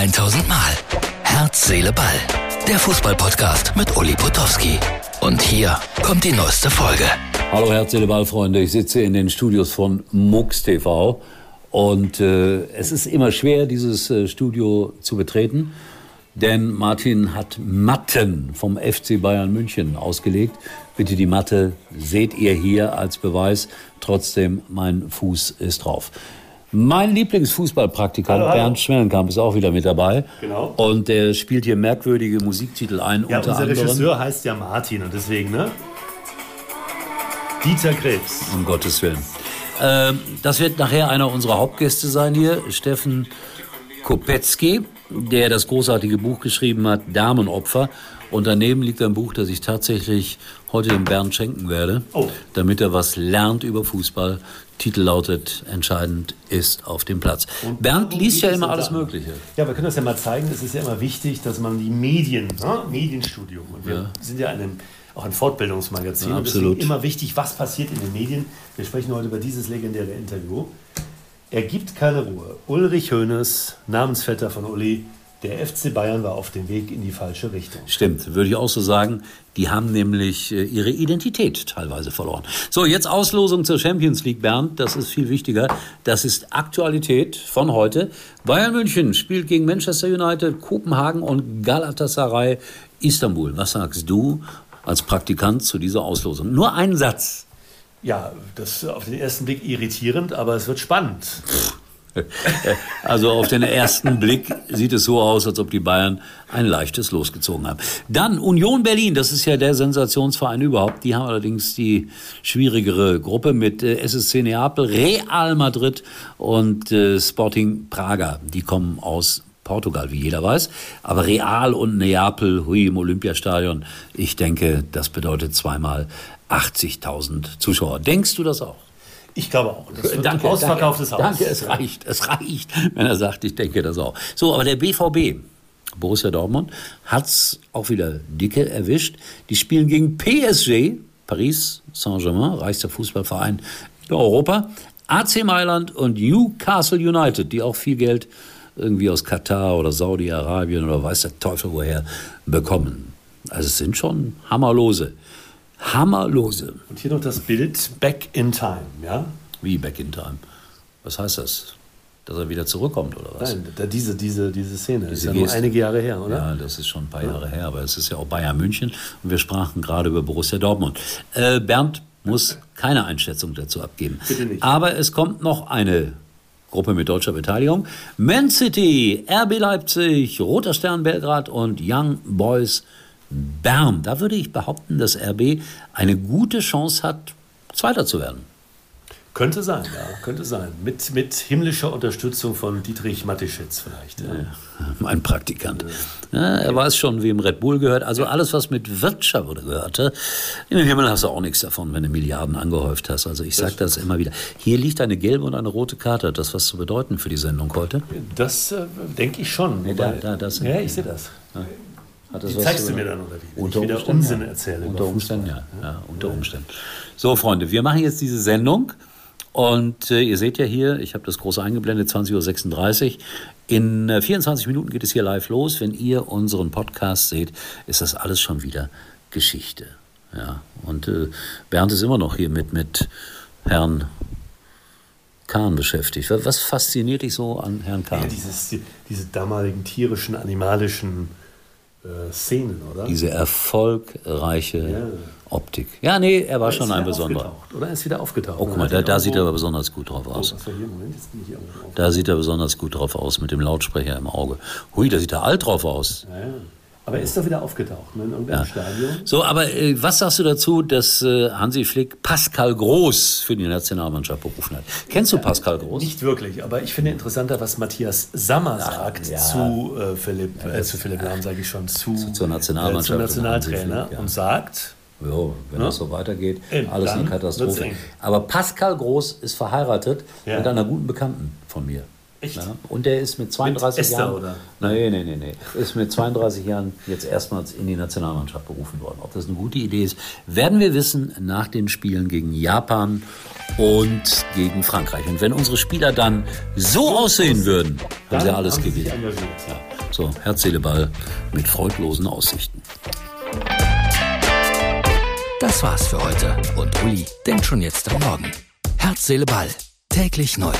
1000 Mal. Herz, Seele, Ball. Der Fußballpodcast mit Uli Potowski. Und hier kommt die neueste Folge. Hallo Herz, Seele, Ball, Freunde. Ich sitze in den Studios von MUX TV. Und äh, es ist immer schwer, dieses äh, Studio zu betreten. Denn Martin hat Matten vom FC Bayern München ausgelegt. Bitte die Matte seht ihr hier als Beweis. Trotzdem, mein Fuß ist drauf. Mein Lieblingsfußballpraktikant. Bernd Schwellenkamp ist auch wieder mit dabei. Genau. Und der spielt hier merkwürdige Musiktitel ein, Ja, unser anderem. Regisseur heißt ja Martin und deswegen, ne? Dieter Krebs. Um Gottes Willen. Ähm, das wird nachher einer unserer Hauptgäste sein hier, Steffen Kopetzky, der das großartige Buch geschrieben hat, Damenopfer. Und daneben liegt ein Buch, das ich tatsächlich heute dem Bernd schenken werde, Oh. damit er was lernt über Fußball. Titel lautet Entscheidend ist auf dem Platz. Bernd worum liest ja immer alles? Mögliche. Ja, wir können das ja mal zeigen. Es ist ja immer wichtig, dass man die Medien, ne? Medienstudium, und wir sind ja einem, auch ein Fortbildungsmagazin, Ja, und absolut. immer wichtig, was passiert in den Medien. Wir sprechen heute über dieses legendäre Interview. Er gibt keine Ruhe. Ulrich Hoeneß, Namensvetter von Uli, der FC Bayern war auf dem Weg in die falsche Richtung. Stimmt, würde ich auch so sagen. Die haben nämlich äh, ihre Identität teilweise verloren. So, jetzt Auslosung zur Champions League, Bernd. Das ist viel wichtiger. Das ist Aktualität von heute. Bayern München spielt gegen Manchester United, Kopenhagen und Galatasaray Istanbul. Was sagst du als Praktikant zu dieser Auslosung? Nur einen Satz. Ja, das ist auf den ersten Blick irritierend, aber es wird spannend. Also auf den ersten Blick sieht es so aus, als ob die Bayern ein leichtes losgezogen haben. Dann Union Berlin, das ist ja der Sensationsverein überhaupt. Die haben allerdings die schwierigere Gruppe mit äh, SSC Neapel, Real Madrid und äh, Sporting Praga. Die kommen aus Portugal, wie jeder weiß. Aber Real und Neapel, hui, im Olympiastadion, ich denke, das bedeutet zweimal 80.000 Zuschauer. Denkst du das auch? Ich glaube auch. Das wird Danke, ausverkauftes danke, Haus. Danke, es reicht, es reicht, wenn er sagt, ich denke das auch. So, aber der BVB, Borussia Dortmund, hat's auch wieder dicke erwischt. Die spielen gegen PSG, Paris Saint-Germain, reichster Fußballverein in Europa, AC Mailand und Newcastle United, die auch viel Geld irgendwie aus Katar oder Saudi-Arabien oder weiß der Teufel woher bekommen. Also es sind schon Hammerlose. Hammerlose. Und hier noch das Bild Back in Time, ja? Wie back in time? Was heißt das? Dass er wieder zurückkommt oder was? Nein, da, diese, diese, diese Szene ist Diese ja nur einige Jahre her, oder? Ja, das ist schon ein paar Jahre her, aber es ist ja auch Bayern München und wir sprachen gerade über Borussia Dortmund. Äh, Bernd muss keine Einschätzung dazu abgeben. Bitte nicht. Aber es kommt noch eine Gruppe mit deutscher Beteiligung. Man City, RB Leipzig, Roter Stern Belgrad und Young Boys Bern. Da würde ich behaupten, dass RB eine gute Chance hat, Zweiter zu werden. Könnte sein, ja, könnte sein. Mit, mit himmlischer Unterstützung von Dietrich Mattischitz vielleicht. Ja. Mein Praktikant. Ja, er weiß schon, wem Red Bull gehört. Also alles, was mit Wirtschaft gehörte. Im Himmel hast du auch nichts davon, wenn du Milliarden angehäuft hast. Also ich sage das immer wieder. Hier liegt eine gelbe und eine rote Karte. Hat das was zu bedeuten für die Sendung heute? Das äh, denke ich schon. Nee, da- da- das- ja, ich sehe das. Die zeigst du mir dann, oder wie? Wenn Unter ich wieder Umständen, Unsinn ja. erzähle Unter Umständen, ja. ja. Unter Umständen. So, Freunde, wir machen jetzt diese Sendung. Und äh, ihr seht ja hier, ich habe das große eingeblendet, 20.36 Uhr. In äh, 24 Minuten geht es hier live los. Wenn ihr unseren Podcast seht, ist das alles schon wieder Geschichte. Ja. Und äh, Bernd ist immer noch hier mit, mit Herrn Kahn beschäftigt. Was- Was fasziniert dich so an Herrn Kahn? Ja, dieses, die, diese damaligen tierischen, animalischen äh, Szenen, oder? Diese erfolgreiche Ja. Optik. Ja, nee, er war Er schon ein besonderer. Oder Er ist wieder aufgetaucht. Oh, guck mal, da, da sieht er aber besonders gut drauf aus. Was war hier? Moment. Da sieht er besonders gut drauf aus mit dem Lautsprecher im Auge. Hui, da sieht er alt drauf aus. Ja, ja. Aber er ist doch wieder aufgetaucht, ne, in irgendeinem Stadion. So, aber äh, was sagst du dazu, dass äh, Hansi Flick Pascal Groß für die Nationalmannschaft berufen hat? Kennst du Pascal Groß? Nicht wirklich, aber ich finde interessanter, was Matthias Sammer sagt ja. zu Äh, Philipp, äh, zu Philipp Lahm, sage ich schon, zu, zur Nationalmannschaft äh, zum und Nationaltrainer Flick, ja. und sagt, Jo, wenn das so weitergeht, alles eine Katastrophe. Aber Pascal Groß ist verheiratet Ja. mit einer guten Bekannten von mir. Echt? Ja, und der ist mit 32 Esther, Jahren. oder? Nee, nee, nee, nee. Ist mit 32 Jahren jetzt erstmals in die Nationalmannschaft berufen worden. Ob das eine gute Idee ist, werden wir wissen nach den Spielen gegen Japan und gegen Frankreich. Und wenn unsere Spieler dann so aussehen würden, haben Dann sie alles engagiert. Ja. So, Herz, Seele, Ball mit freudlosen Aussichten. Das war's für heute und Uli denkt schon jetzt am Morgen. Herz, Seele, Ball. Täglich neu.